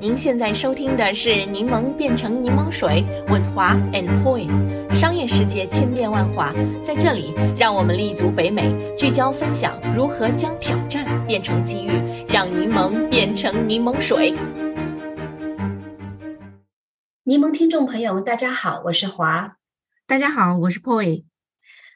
您现在收听的是《柠檬变成柠檬水》，with 华 and Poi。商业世界千变万化，在这里，让我们立足北美，聚焦分享如何将挑战变成机遇，让柠檬变成柠檬水。柠檬听众朋友们，大家好，我是华。大家好，我是 Poi。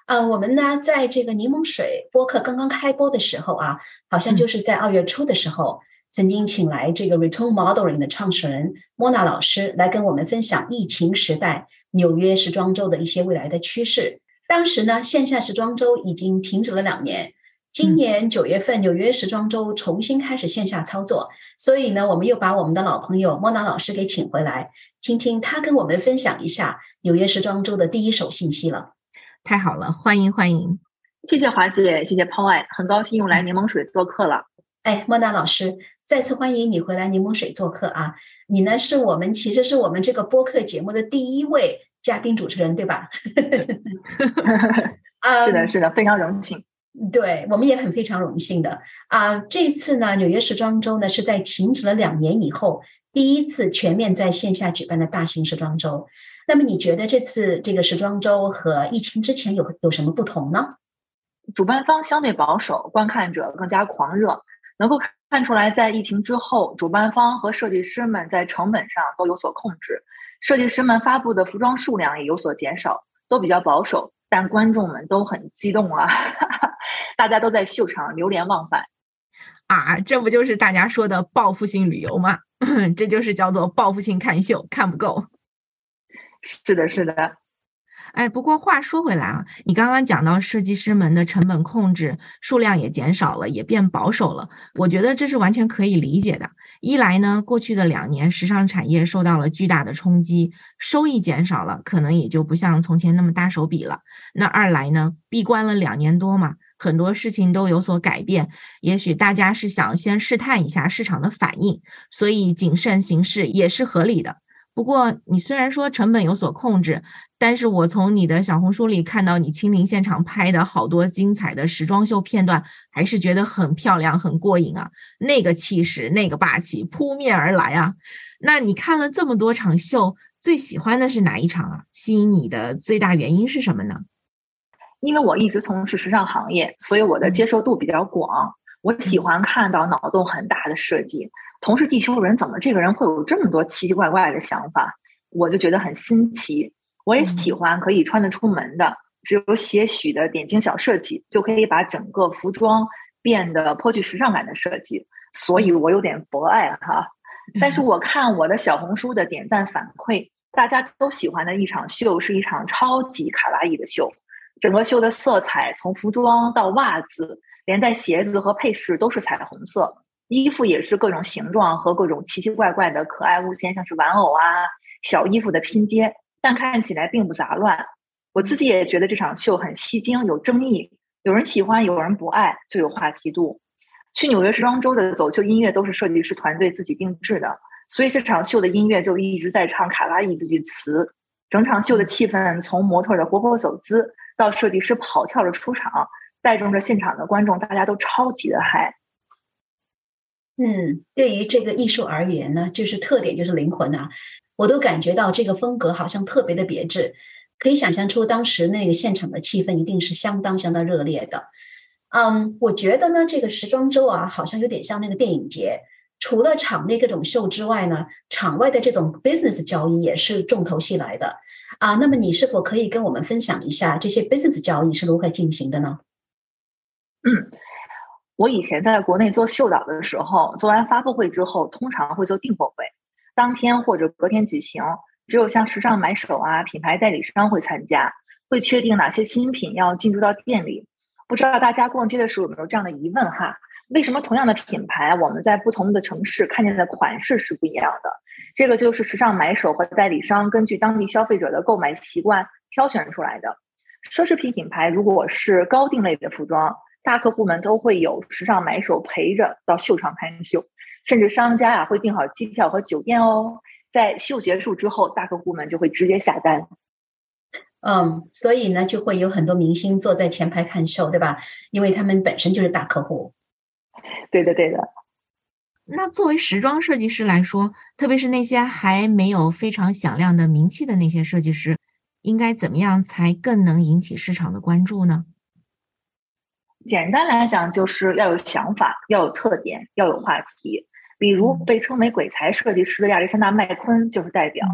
呃，我们呢，在这个柠檬水播客刚刚开播的时候啊，好像就是在二月初的时候，曾经请来这个 Return Modeling 的创始人莫娜老师来跟我们分享疫情时代纽约时装周的一些未来的趋势。当时呢，线下时装周已经停止了两年，今年九月份纽约时装周重新开始线下操作，所以呢，我们又把我们的老朋友莫娜老师给请回来，听听他跟我们分享一下纽约时装周的第一手信息了。太好了，欢迎欢迎！谢谢华姐，谢谢 Paul，很高兴又来柠檬水做客了。哎，莫娜老师，再次欢迎你回来柠檬水做客啊！你呢，是我们其实是我们这个播客节目的第一位嘉宾主持人，对吧？啊，是的，是的，非常荣幸。对我们也很非常荣幸的啊！这次呢，纽约时装周呢是在停止了两年以后，第一次全面在线下举办的大型时装周。那么你觉得这次这个时装周和疫情之前有有什么不同呢？主办方相对保守，观看者更加狂热。能够看出来，在疫情之后，主办方和设计师们在成本上都有所控制，设计师们发布的服装数量也有所减少，都比较保守。但观众们都很激动啊，大家都在秀场流连忘返啊！这不就是大家说的报复性旅游吗？这就是叫做报复性看秀，看不够。是的，是的，哎，不过话说回来啊，你刚刚讲到设计师们的成本控制，数量也减少了，也变保守了。我觉得这是完全可以理解的。一来呢，过去的两年时尚产业受到了巨大的冲击，收益减少了，可能也就不像从前那么大手笔了。那二来呢，闭关了两年多嘛，很多事情都有所改变，也许大家是想先试探一下市场的反应，所以谨慎行事也是合理的。不过，你虽然说成本有所控制，但是我从你的小红书里看到你亲临现场拍的好多精彩的时装秀片段，还是觉得很漂亮、很过瘾啊！那个气势、那个霸气扑面而来啊！那你看了这么多场秀，最喜欢的是哪一场啊？吸引你的最大原因是什么呢？因为我一直从事时尚行业，所以我的接受度比较广。我喜欢看到脑洞很大的设计。同是地球人，怎么这个人会有这么多奇奇怪怪的想法？我就觉得很新奇。我也喜欢可以穿得出门的，只有些许的点睛小设计，就可以把整个服装变得颇具时尚感的设计。所以我有点博爱哈。但是我看我的小红书的点赞反馈，大家都喜欢的一场秀是一场超级卡哇伊的秀。整个秀的色彩从服装到袜子，连带鞋子和配饰都是彩虹色。衣服也是各种形状和各种奇奇怪怪的可爱物件，像是玩偶啊、小衣服的拼接，但看起来并不杂乱。我自己也觉得这场秀很吸睛，有争议，有人喜欢，有人不爱，就有话题度。去纽约时装周的走秀音乐都是设计师团队自己定制的，所以这场秀的音乐就一直在唱卡哇伊这句词。整场秀的气氛从模特的活泼走姿到设计师跑跳着出场，带动着现场的观众，大家都超级的嗨。嗯，对于这个艺术而言呢，就是特点就是灵魂啊，我都感觉到这个风格好像特别的别致，可以想象出当时那个现场的气氛一定是相当相当热烈的。嗯，我觉得呢，这个时装周啊，好像有点像那个电影节，除了场内各种秀之外呢，场外的这种 business 交易也是重头戏来的啊。那么你是否可以跟我们分享一下这些 business 交易是如何进行的呢？嗯。我以前在国内做秀导的时候，做完发布会之后，通常会做订货会，当天或者隔天举行。只有像时尚买手啊、品牌代理商会参加，会确定哪些新品要进驻到店里。不知道大家逛街的时候有没有这样的疑问哈？为什么同样的品牌，我们在不同的城市看见的款式是不一样的？这个就是时尚买手和代理商根据当地消费者的购买习惯挑选出来的。奢侈品品牌如果是高定类的服装。大客户们都会有时尚买手陪着到秀场看秀，甚至商家啊会订好机票和酒店哦。在秀结束之后，大客户们就会直接下单。嗯，所以呢，就会有很多明星坐在前排看秀，对吧？因为他们本身就是大客户。对的，对的。那作为时装设计师来说，特别是那些还没有非常响亮的名气的那些设计师，应该怎么样才更能引起市场的关注呢？简单来讲，就是要有想法，要有特点，要有话题。比如被称为“鬼才设计师”的亚历山大·麦昆就是代表。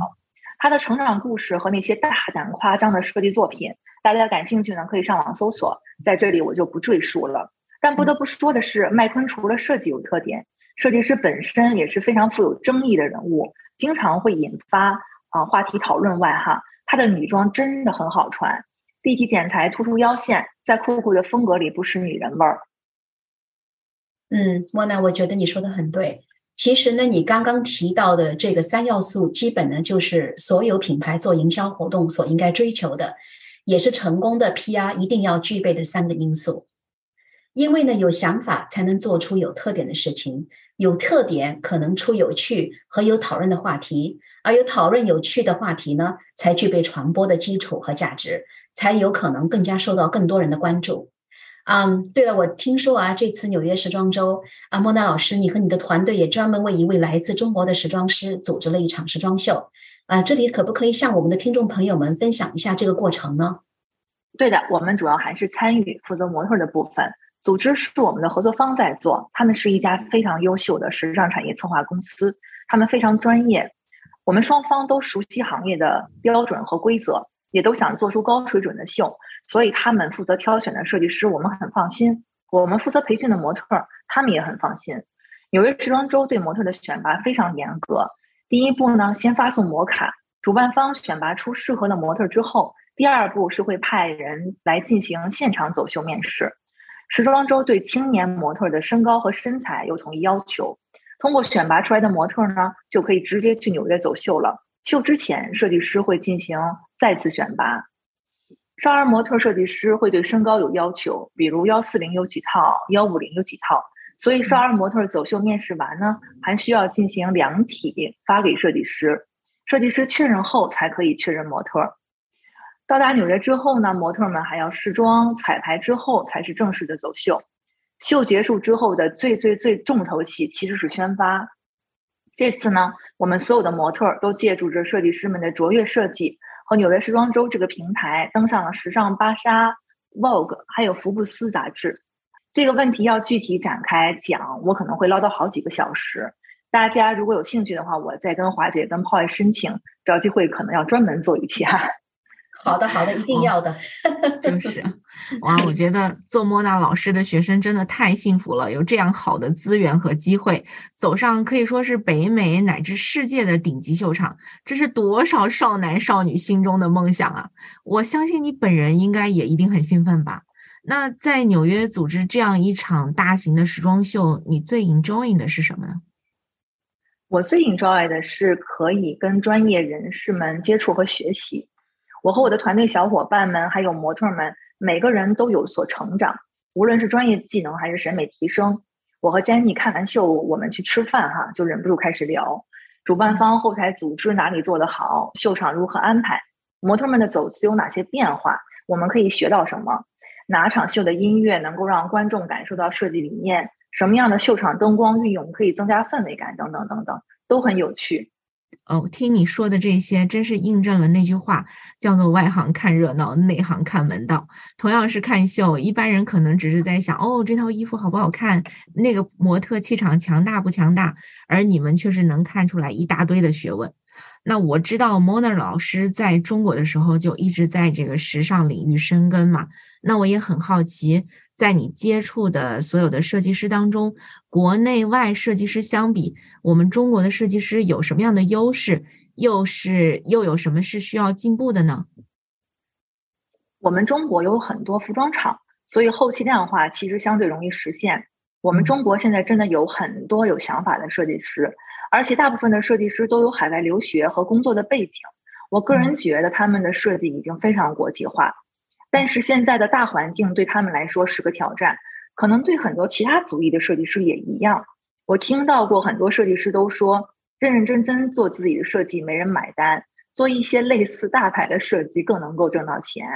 他的成长故事和那些大胆夸张的设计作品，大家感兴趣呢，可以上网搜索，在这里我就不赘述了。但不得不说的是，麦昆除了设计有特点，设计师本身也是非常富有争议的人物，经常会引发啊话题讨论外哈。他的女装真的很好穿，立体剪裁突出腰线，在酷酷的风格里不失女人味儿。嗯，莫奈，我觉得你说的很对。其实呢，你刚刚提到的这个三要素，基本呢就是所有品牌做营销活动所应该追求的，也是成功的 PR 一定要具备的三个因素。因为呢，有想法才能做出有特点的事情，有特点可能出有趣和有讨论的话题，而有讨论有趣的话题呢，才具备传播的基础和价值，才有可能更加受到更多人的关注。嗯，对了，我听说啊，这次纽约时装周啊，莫娜老师，你和你的团队也专门为一位来自中国的时装师组织了一场时装秀啊，这里可不可以向我们的听众朋友们分享一下这个过程呢？对的，我们主要还是参与负责模特的部分，组织是我们的合作方在做，他们是一家非常优秀的时尚产业策划公司，他们非常专业，我们双方都熟悉行业的标准和规则，也都想做出高水准的秀。所以他们负责挑选的设计师，我们很放心；我们负责培训的模特，他们也很放心。纽约时装周对模特的选拔非常严格。第一步呢，先发送模卡，主办方选拔出适合的模特之后，第二步是会派人来进行现场走秀面试。时装周对青年模特的身高和身材有统一要求。通过选拔出来的模特呢，就可以直接去纽约走秀了。秀之前，设计师会进行再次选拔。少儿模特设计师会对身高有要求，比如幺四零有几套，幺五零有几套。所以少儿模特走秀面试完呢，还需要进行量体发给设计师，设计师确认后才可以确认模特。到达纽约之后呢，模特们还要试妆、彩排之后才是正式的走秀。秀结束之后的最最最重头戏其实是宣发。这次呢，我们所有的模特都借助着设计师们的卓越设计。和纽约时装周这个平台登上了时尚芭莎、Vogue，还有福布斯杂志。这个问题要具体展开讲，我可能会唠叨好几个小时。大家如果有兴趣的话，我再跟华姐、跟 Paul 申请，找机会可能要专门做一期哈。好的，好的，一定要的。就是，哇，我觉得做莫娜老师的学生真的太幸福了，有这样好的资源和机会，走上可以说是北美乃至世界的顶级秀场，这是多少少男少女心中的梦想啊！我相信你本人应该也一定很兴奋吧？那在纽约组织这样一场大型的时装秀，你最 enjoy 的是什么呢？我最 enjoy 的是可以跟专业人士们接触和学习。我和我的团队小伙伴们，还有模特们，每个人都有所成长。无论是专业技能还是审美提升，我和 Jenny 看完秀，我们去吃饭哈，就忍不住开始聊。主办方后台组织哪里做得好，秀场如何安排，模特们的走姿有哪些变化，我们可以学到什么？哪场秀的音乐能够让观众感受到设计理念？什么样的秀场灯光运用可以增加氛围感？等等等等，都很有趣。哦，听你说的这些，真是印证了那句话，叫做“外行看热闹，内行看门道”。同样是看秀，一般人可能只是在想，哦，这套衣服好不好看，那个模特气场强大不强大，而你们却是能看出来一大堆的学问。那我知道 Mona 老师在中国的时候就一直在这个时尚领域深耕嘛。那我也很好奇，在你接触的所有的设计师当中，国内外设计师相比，我们中国的设计师有什么样的优势？又是又有什么是需要进步的呢？我们中国有很多服装厂，所以后期量化其实相对容易实现。我们中国现在真的有很多有想法的设计师。而且大部分的设计师都有海外留学和工作的背景，我个人觉得他们的设计已经非常国际化。但是现在的大环境对他们来说是个挑战，可能对很多其他族裔的设计师也一样。我听到过很多设计师都说，认认真真做自己的设计没人买单，做一些类似大牌的设计更能够挣到钱。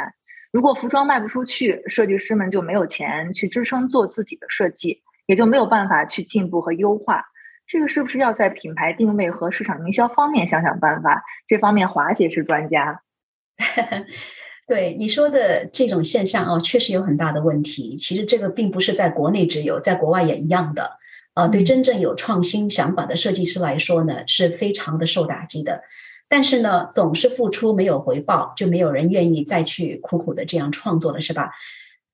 如果服装卖不出去，设计师们就没有钱去支撑做自己的设计，也就没有办法去进步和优化。这个是不是要在品牌定位和市场营销方面想想办法？这方面华姐是专家。对你说的这种现象哦，确实有很大的问题。其实这个并不是在国内只有，在国外也一样的。呃，对真正有创新想法的设计师来说呢，是非常的受打击的。但是呢，总是付出没有回报，就没有人愿意再去苦苦的这样创作了，是吧？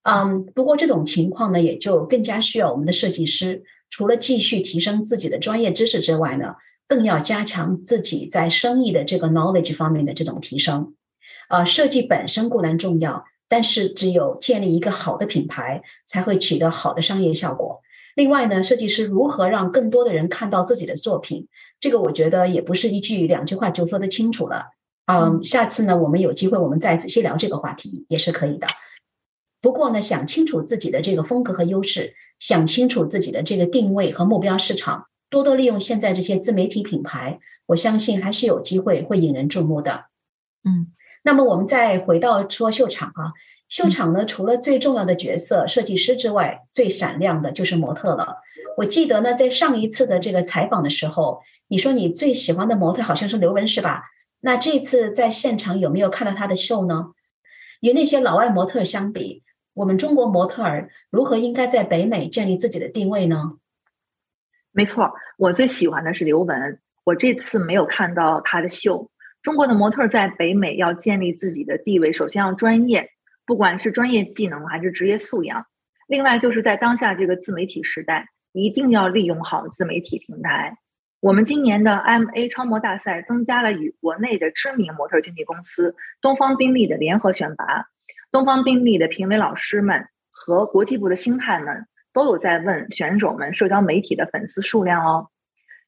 嗯，不过这种情况呢，也就更加需要我们的设计师，除了继续提升自己的专业知识之外呢，更要加强自己在生意的这个 knowledge 方面的这种提升。呃，设计本身固然重要，但是只有建立一个好的品牌，才会取得好的商业效果。另外呢，设计师如何让更多的人看到自己的作品，这个我觉得也不是一句两句话就说得清楚了。嗯，下次呢，我们有机会我们再仔细聊这个话题也是可以的。不过呢，想清楚自己的这个风格和优势，想清楚自己的这个定位和目标市场，多多利用现在这些自媒体品牌，我相信还是有机会会引人注目的。嗯。那么我们再回到说秀场啊，秀场呢，除了最重要的角色设计师之外，最闪亮的就是模特了。我记得呢，在上一次的这个采访的时候，你说你最喜欢的模特好像是刘雯，是吧？那这次在现场有没有看到她的秀呢？与那些老外模特相比，我们中国模特儿如何应该在北美建立自己的定位呢？没错，我最喜欢的是刘雯，我这次没有看到她的秀。中国的模特在北美要建立自己的地位，首先要专业，不管是专业技能还是职业素养。另外，就是在当下这个自媒体时代，一定要利用好自媒体平台。我们今年的 MA 超模大赛增加了与国内的知名模特经纪公司东方宾利的联合选拔，东方宾利的评委老师们和国际部的星探们都有在问选手们社交媒体的粉丝数量哦。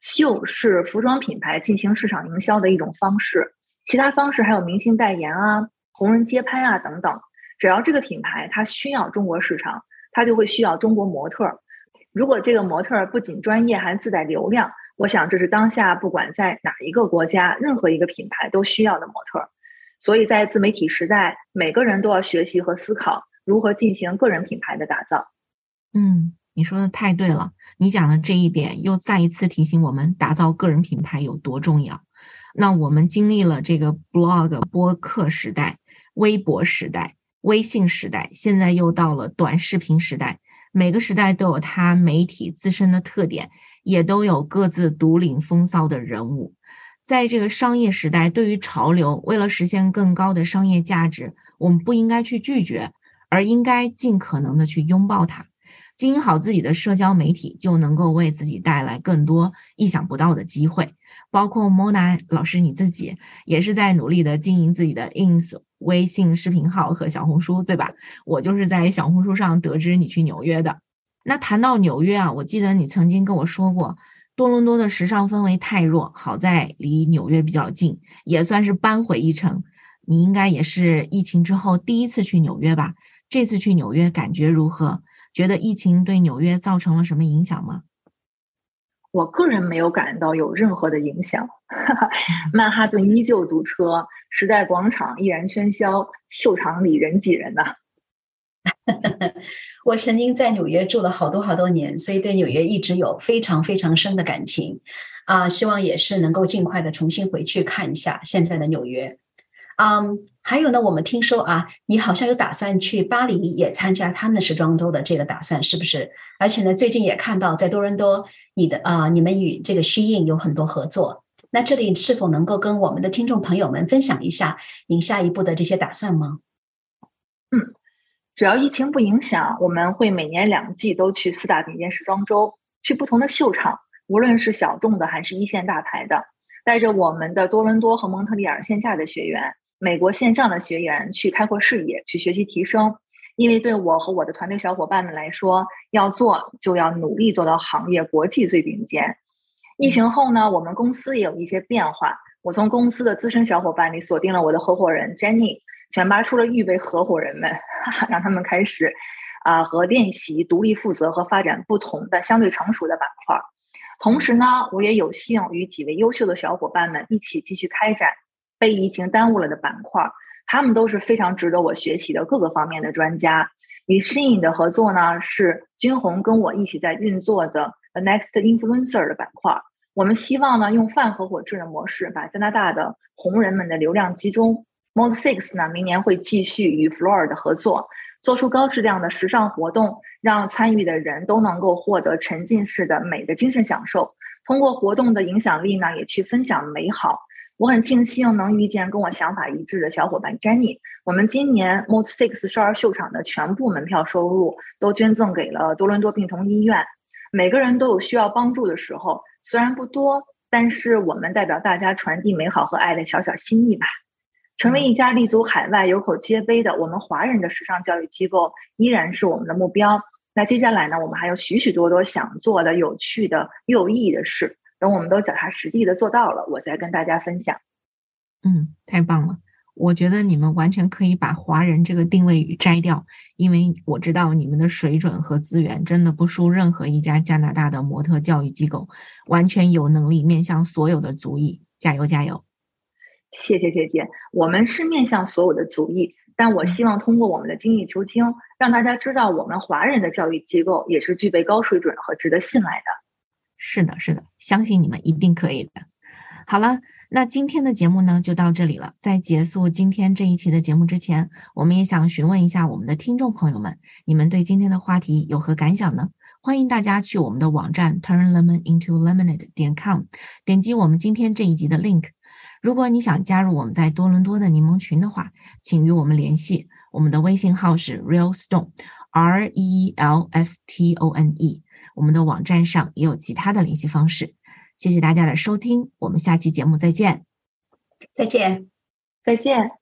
秀是服装品牌进行市场营销的一种方式，其他方式还有明星代言啊、红人街拍啊等等。只要这个品牌它需要中国市场，它就会需要中国模特。如果这个模特不仅专业，还自带流量，我想这是当下不管在哪一个国家、任何一个品牌都需要的模特。所以在自媒体时代，每个人都要学习和思考如何进行个人品牌的打造。嗯。你说的太对了，你讲的这一点又再一次提醒我们打造个人品牌有多重要。那我们经历了这个 blog 播客时代、微博时代、微信时代，现在又到了短视频时代。每个时代都有它媒体自身的特点，也都有各自独领风骚的人物。在这个商业时代，对于潮流，为了实现更高的商业价值，我们不应该去拒绝，而应该尽可能的去拥抱它。经营好自己的社交媒体，就能够为自己带来更多意想不到的机会。包括 Mona 老师你自己，也是在努力的经营自己的 ins 微信视频号和小红书，对吧？我就是在小红书上得知你去纽约的。那谈到纽约啊，我记得你曾经跟我说过，多伦多的时尚氛围太弱，好在离纽约比较近，也算是扳回一城。你应该也是疫情之后第一次去纽约吧？这次去纽约感觉如何？觉得疫情对纽约造成了什么影响吗？我个人没有感到有任何的影响。曼哈顿依旧堵车，时代广场依然喧嚣，秀场里人挤人呐。我曾经在纽约住了好多好多年，所以对纽约一直有非常非常深的感情啊！希望也是能够尽快的重新回去看一下现在的纽约。嗯，还有呢，我们听说啊，你好像有打算去巴黎也参加他们的时装周的这个打算，是不是？而且呢，最近也看到在多伦多，你的啊，你们与这个 Shein 有很多合作。那这里是否能够跟我们的听众朋友们分享一下您下一步的这些打算吗？嗯，只要疫情不影响，我们会每年两季都去四大顶尖时装周，去不同的秀场，无论是小众的还是一线大牌的，带着我们的多伦多和蒙特利尔线下的学员。美国线上的学员去开阔视野，去学习提升，因为对我和我的团队小伙伴们来说，要做就要努力做到行业国际最顶尖。疫情后呢，我们公司也有一些变化，我从公司的资深小伙伴里锁定了我的合伙人 Jenny，选拔出了预备合伙人们，让他们开始啊和练习独立负责和发展不同的相对成熟的板块。同时呢，我也有幸与几位优秀的小伙伴们一起继续开展。被疫情耽误了的板块，他们都是非常值得我学习的各个方面的专家。与 Shein 的合作呢，是君红跟我一起在运作的 The Next Influencer 的板块。我们希望呢，用泛合伙制的模式，把加拿大的红人们的流量集中。Mode Six 呢，明年会继续与 Floor 的合作，做出高质量的时尚活动，让参与的人都能够获得沉浸式的美的精神享受。通过活动的影响力呢，也去分享美好。我很庆幸能遇见跟我想法一致的小伙伴 Jenny。我们今年 Mode Six 少儿秀场的全部门票收入都捐赠给了多伦多病童医院。每个人都有需要帮助的时候。虽然不多，但是我们代表大家传递美好和爱的小小心意吧。成为一家立足海外、有口皆碑的我们华人的时尚教育机构，依然是我们的目标。那接下来呢，我们还有许许多多想做的、有趣的又有意义的事。等我们都脚踏实地的做到了，我再跟大家分享。嗯，太棒了。我觉得你们完全可以把华人这个定位语摘掉，因为我知道你们的水准和资源真的不输任何一家加拿大的模特教育机构，完全有能力面向所有的族裔。加油加油！谢谢姐姐，我们是面向所有的族裔，但我希望通过我们的精益求精，让大家知道我们华人的教育机构也是具备高水准和值得信赖的。是的，是的，相信你们一定可以的。好了。那今天的节目呢，就到这里了。在结束今天这一期的节目之前，我们也想询问一下我们的听众朋友们，你们对今天的话题有何感想呢？欢迎大家去我们的网站 turnlemonintolemonade 点 com，点击我们今天这一集的 link。如果你想加入我们在多伦多的柠檬群的话，请与我们联系。我们的微信号是 realstone，r e l s t o n e。我们的网站上也有其他的联系方式。谢谢大家的收听，我们下期节目再见。再见，再见。